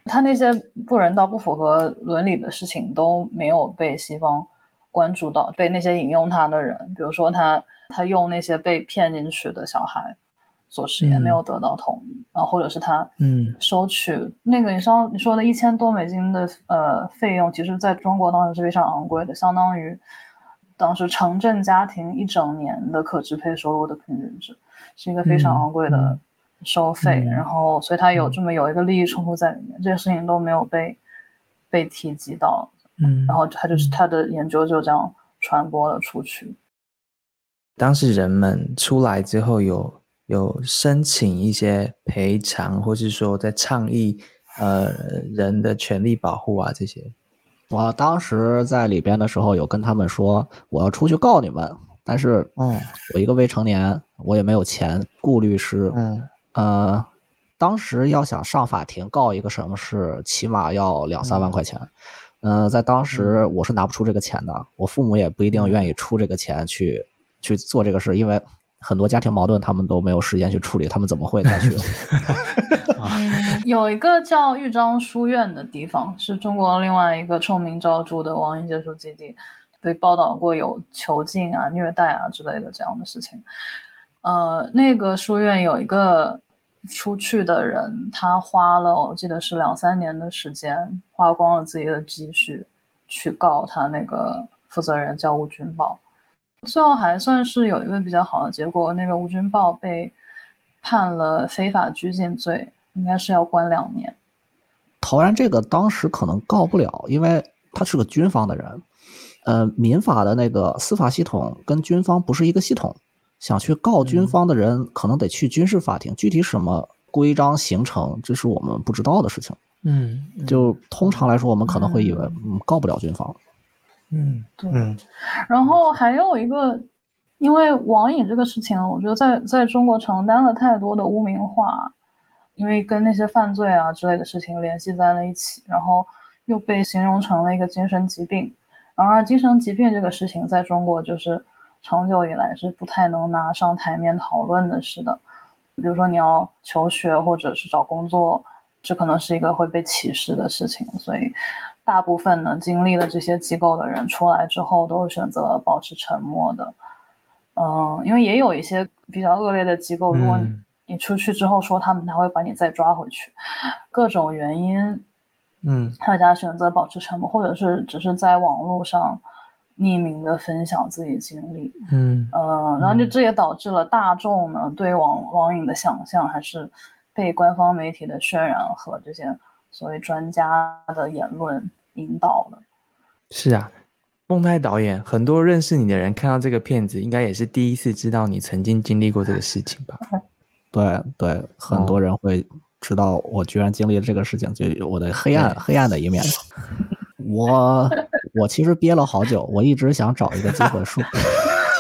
他那些不人道、不符合伦理的事情都没有被西方关注到，被那些引用他的人，比如说他他用那些被骗进去的小孩做实验，没有得到同意，然后或者是他嗯收取那个你说你说的一千多美金的呃费用，其实在中国当时是非常昂贵的，相当于。当时城镇家庭一整年的可支配收入的平均值，是一个非常昂贵的收费，然后所以他有这么有一个利益冲突在里面，这些事情都没有被被提及到，嗯，然后他就是他的研究就这样传播了出去。当事人们出来之后，有有申请一些赔偿，或是说在倡议呃人的权利保护啊这些。我当时在里边的时候，有跟他们说我要出去告你们，但是，嗯，我一个未成年，我也没有钱雇律师，嗯，呃，当时要想上法庭告一个什么事，起码要两三万块钱，嗯，在当时我是拿不出这个钱的，我父母也不一定愿意出这个钱去去做这个事，因为很多家庭矛盾他们都没有时间去处理，他们怎么会再去？有一个叫豫章书院的地方，是中国另外一个臭名昭著的网瘾接触基地，被报道过有囚禁啊、虐待啊之类的这样的事情。呃，那个书院有一个出去的人，他花了我记得是两三年的时间，花光了自己的积蓄去告他那个负责人叫吴军豹，最后还算是有一个比较好的结果，那个吴军豹被判了非法拘禁罪。应该是要关两年。陶然这个当时可能告不了，因为他是个军方的人。呃，民法的那个司法系统跟军方不是一个系统，想去告军方的人，可能得去军事法庭。具体什么规章形成，这是我们不知道的事情。嗯，就通常来说，我们可能会以为，嗯，告不了军方。嗯，对。然后还有一个因为网瘾这个事情，我觉得在在中国承担了太多的污名化，因为跟那些犯罪啊之类的事情联系在了一起，然后又被形容成了一个精神疾病。然而，精神疾病这个事情在中国就是长久以来是不太能拿上台面讨论的，事的。比如说你要求学或者是找工作，这可能是一个会被歧视的事情，所以大部分呢经历了这些机构的人出来之后，都是选择保持沉默的。嗯，因为也有一些比较恶劣的机构，如果你出去之后说他们，他会把你再抓回去，各种原因。嗯，大家选择保持沉默，或者是只是在网络上匿名的分享自己经历。嗯呃，然后就这也导致了大众呢对网网瘾的想象还是被官方媒体的渲染和这些所谓专家的言论引导了。是啊，孟泰导演，很多认识你的人看到这个片子，应该也是第一次知道你曾经经历过这个事情吧？对对，很多人会。知道我居然经历了这个事情，就我的黑暗黑暗的一面。我我其实憋了好久，我一直想找一个机会说。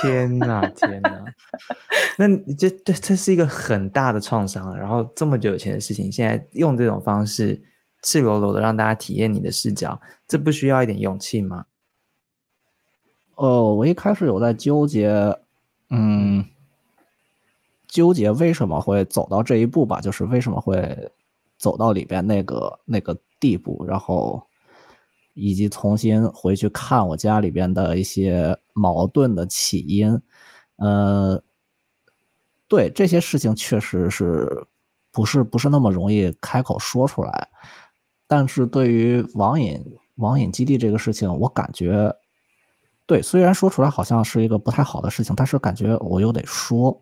天哪，天哪！那这这这是一个很大的创伤，然后这么久以前的事情，现在用这种方式赤裸裸的让大家体验你的视角，这不需要一点勇气吗？哦，我一开始有在纠结，嗯。纠结为什么会走到这一步吧，就是为什么会走到里边那个那个地步，然后以及重新回去看我家里边的一些矛盾的起因，呃，对这些事情确实是不是不是那么容易开口说出来，但是对于网瘾网瘾基地这个事情，我感觉对，虽然说出来好像是一个不太好的事情，但是感觉我又得说。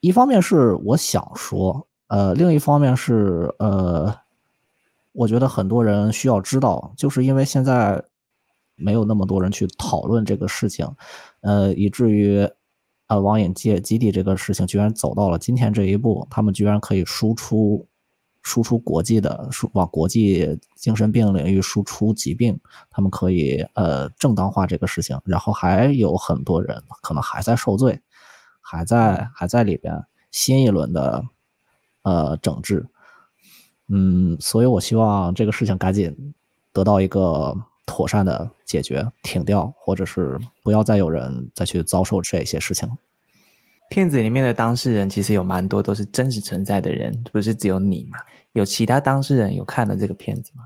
一方面是我想说，呃，另一方面是呃，我觉得很多人需要知道，就是因为现在没有那么多人去讨论这个事情，呃，以至于呃网瘾界基地这个事情居然走到了今天这一步，他们居然可以输出输出国际的输往国际精神病领域输出疾病，他们可以呃正当化这个事情，然后还有很多人可能还在受罪。还在还在里边，新一轮的呃整治，嗯，所以我希望这个事情赶紧得到一个妥善的解决，停掉，或者是不要再有人再去遭受这些事情。片子里面的当事人其实有蛮多都是真实存在的人，不是只有你嘛？有其他当事人有看了这个片子吗？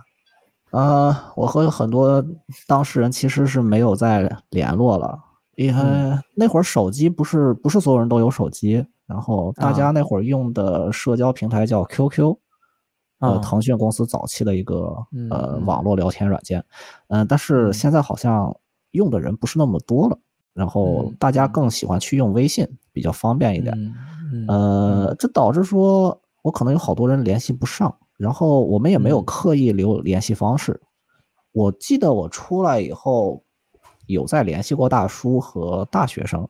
呃，我和很多当事人其实是没有再联络了。因为那会儿手机不是不是所有人都有手机，然后大家那会儿用的社交平台叫 QQ，呃，腾讯公司早期的一个呃网络聊天软件，嗯，但是现在好像用的人不是那么多了，然后大家更喜欢去用微信，比较方便一点，呃，这导致说我可能有好多人联系不上，然后我们也没有刻意留联系方式。我记得我出来以后。有在联系过大叔和大学生，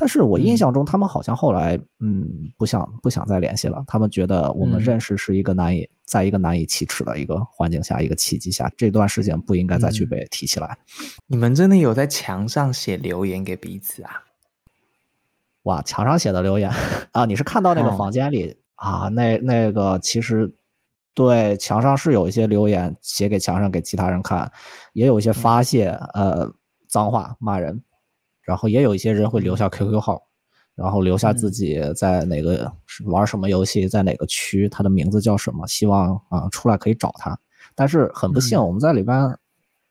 但是我印象中他们好像后来，嗯，不想不想再联系了。他们觉得我们认识是一个难以在一个难以启齿的一个环境下，一个契机下，这段时间不应该再去被提起来。你们真的有在墙上写留言给彼此啊？哇，墙上写的留言啊！你是看到那个房间里啊？那那个其实对墙上是有一些留言写给墙上给其他人看，也有一些发泄，呃。脏话骂人，然后也有一些人会留下 QQ 号，然后留下自己在哪个玩什么游戏，在哪个区，他的名字叫什么，希望啊出来可以找他。但是很不幸，我们在里边，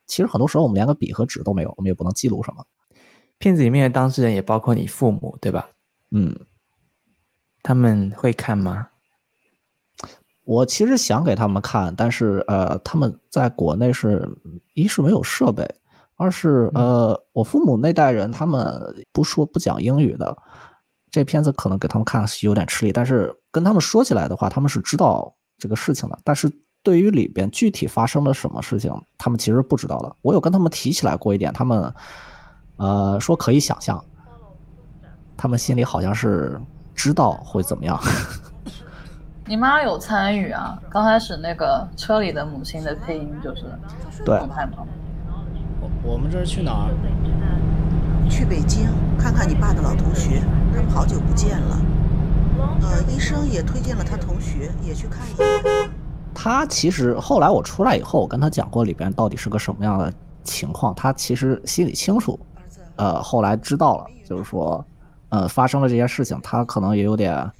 其实很多时候我们连个笔和纸都没有，我们也不能记录什么。片子里面的当事人也包括你父母，对吧？嗯，他们会看吗？我其实想给他们看，但是呃，他们在国内是一是没有设备。二是呃，我父母那代人他们不说不讲英语的，这片子可能给他们看是有点吃力。但是跟他们说起来的话，他们是知道这个事情的。但是对于里边具体发生了什么事情，他们其实不知道的。我有跟他们提起来过一点，他们呃说可以想象，他们心里好像是知道会怎么样。你妈有参与啊？刚开始那个车里的母亲的配音就是对。我们这是去哪儿？去去北京看看你爸的老同学，他们好久不见了。呃，医生也推荐了他同学也去看一眼。他其实后来我出来以后，我跟他讲过里边到底是个什么样的情况，他其实心里清楚。呃，后来知道了，就是说，呃，发生了这些事情，他可能也有点，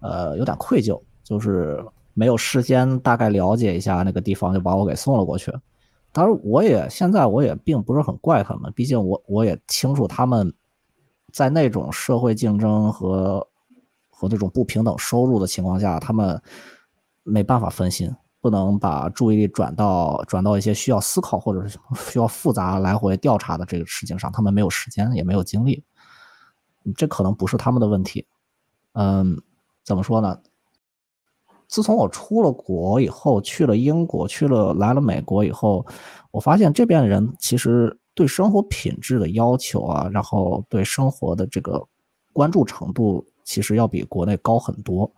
呃，有点愧疚，就是没有事先大概了解一下那个地方，就把我给送了过去。当然，我也现在我也并不是很怪他们，毕竟我我也清楚他们在那种社会竞争和和那种不平等收入的情况下，他们没办法分心。不能把注意力转到转到一些需要思考或者是 需要复杂来回调查的这个事情上，他们没有时间也没有精力，这可能不是他们的问题。嗯，怎么说呢？自从我出了国以后，去了英国，去了来了美国以后，我发现这边的人其实对生活品质的要求啊，然后对生活的这个关注程度，其实要比国内高很多。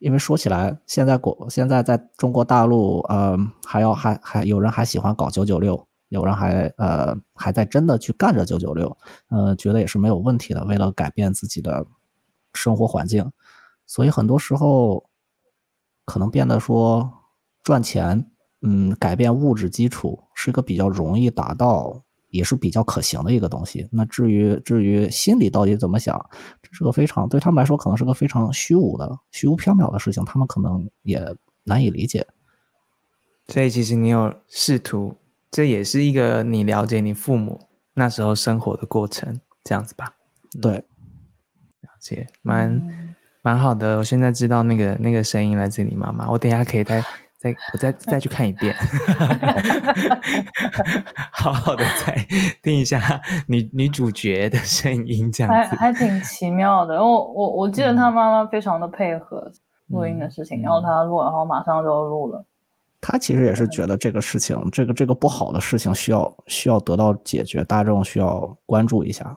因为说起来，现在国现在在中国大陆，呃，还要还还有人还喜欢搞九九六，有人还呃还在真的去干着九九六，呃，觉得也是没有问题的。为了改变自己的生活环境，所以很多时候可能变得说赚钱，嗯，改变物质基础是一个比较容易达到。也是比较可行的一个东西。那至于至于心里到底怎么想，这是个非常对他们来说可能是个非常虚无的、虚无缥缈的事情，他们可能也难以理解。所以其实你有试图，这也是一个你了解你父母那时候生活的过程，这样子吧？对，了解，蛮蛮好的。我现在知道那个那个声音来自你妈妈，我等下可以再。再我再再去看一遍，好好的再听一下女女主角的声音，这样子还还挺奇妙的。我我我记得他妈妈非常的配合录音的事情，然后他录，然后马上就录了。他其实也是觉得这个事情，这个这个不好的事情需要需要得到解决，大众需要关注一下。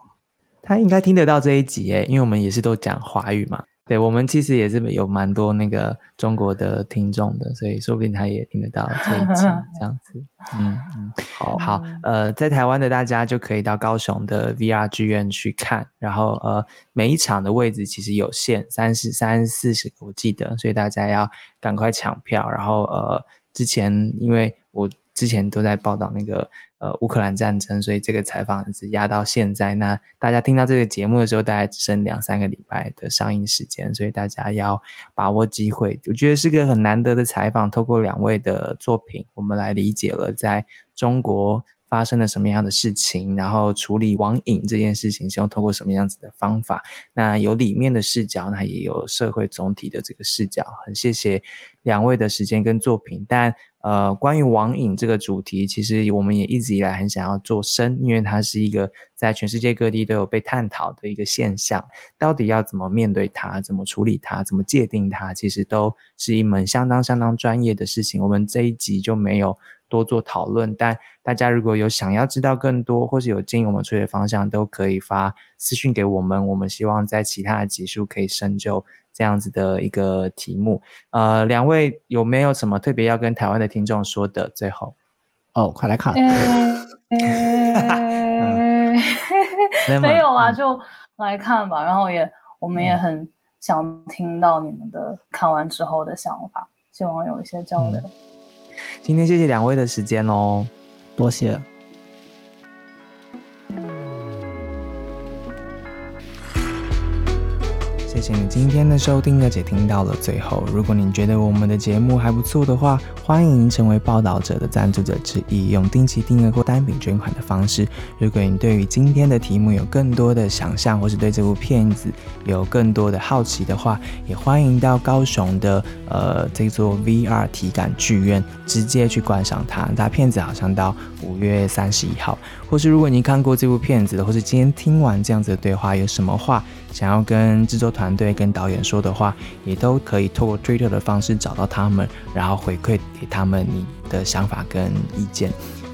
他应该听得到这一集诶，因为我们也是都讲华语嘛。对我们其实也是有蛮多那个中国的听众的，所以说不定他也听得到这一集 这样子。嗯嗯，好，好，呃，在台湾的大家就可以到高雄的 VR 剧院去看，然后呃，每一场的位置其实有限，三十三四十我记得，所以大家要赶快抢票。然后呃，之前因为我之前都在报道那个。呃，乌克兰战争，所以这个采访是压到现在。那大家听到这个节目的时候，大概只剩两三个礼拜的上映时间，所以大家要把握机会。我觉得是个很难得的采访，透过两位的作品，我们来理解了在中国。发生了什么样的事情？然后处理网瘾这件事情，希望通过什么样子的方法？那有里面的视角，那也有社会总体的这个视角。很谢谢两位的时间跟作品。但呃，关于网瘾这个主题，其实我们也一直以来很想要做深，因为它是一个在全世界各地都有被探讨的一个现象。到底要怎么面对它？怎么处理它？怎么界定它？其实都是一门相当相当专业的事情。我们这一集就没有。多做讨论，但大家如果有想要知道更多，或是有建议我们处理方向，都可以发私讯给我们。我们希望在其他的集数可以深究这样子的一个题目。呃，两位有没有什么特别要跟台湾的听众说的？最后，哦，快来看 没有啊，就来看吧。然后也，我们也很想听到你们的看完之后的想法，希望有一些交流。今天谢谢两位的时间哦，多谢。谢你今天的收听，而且听到了最后。如果你觉得我们的节目还不错的话，欢迎成为报道者的赞助者之一，用定期定额或单笔捐款的方式。如果你对于今天的题目有更多的想象，或是对这部片子有更多的好奇的话，也欢迎到高雄的呃这座 VR 体感剧院直接去观赏它。它片子好像到五月三十一号。或是如果你看过这部片子，或是今天听完这样子的对话，有什么话想要跟制作团队、跟导演说的话，也都可以透过 Twitter 的方式找到他们，然后回馈给他们你的想法跟意见。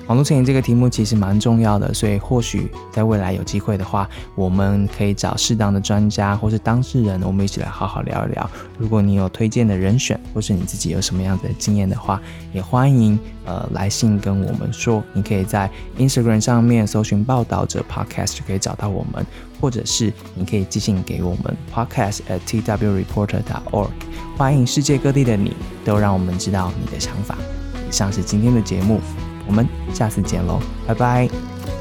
网络成瘾这个题目其实蛮重要的，所以或许在未来有机会的话，我们可以找适当的专家或是当事人，我们一起来好好聊一聊。如果你有推荐的人选，或是你自己有什么样的经验的话，也欢迎呃来信跟我们说。你可以在 Instagram 上面搜寻报道者 Podcast 就可以找到我们，或者是你可以寄信给我们 Podcast at twreporter.org。欢迎世界各地的你都让我们知道你的想法。以上是今天的节目，我们下次见喽，拜拜。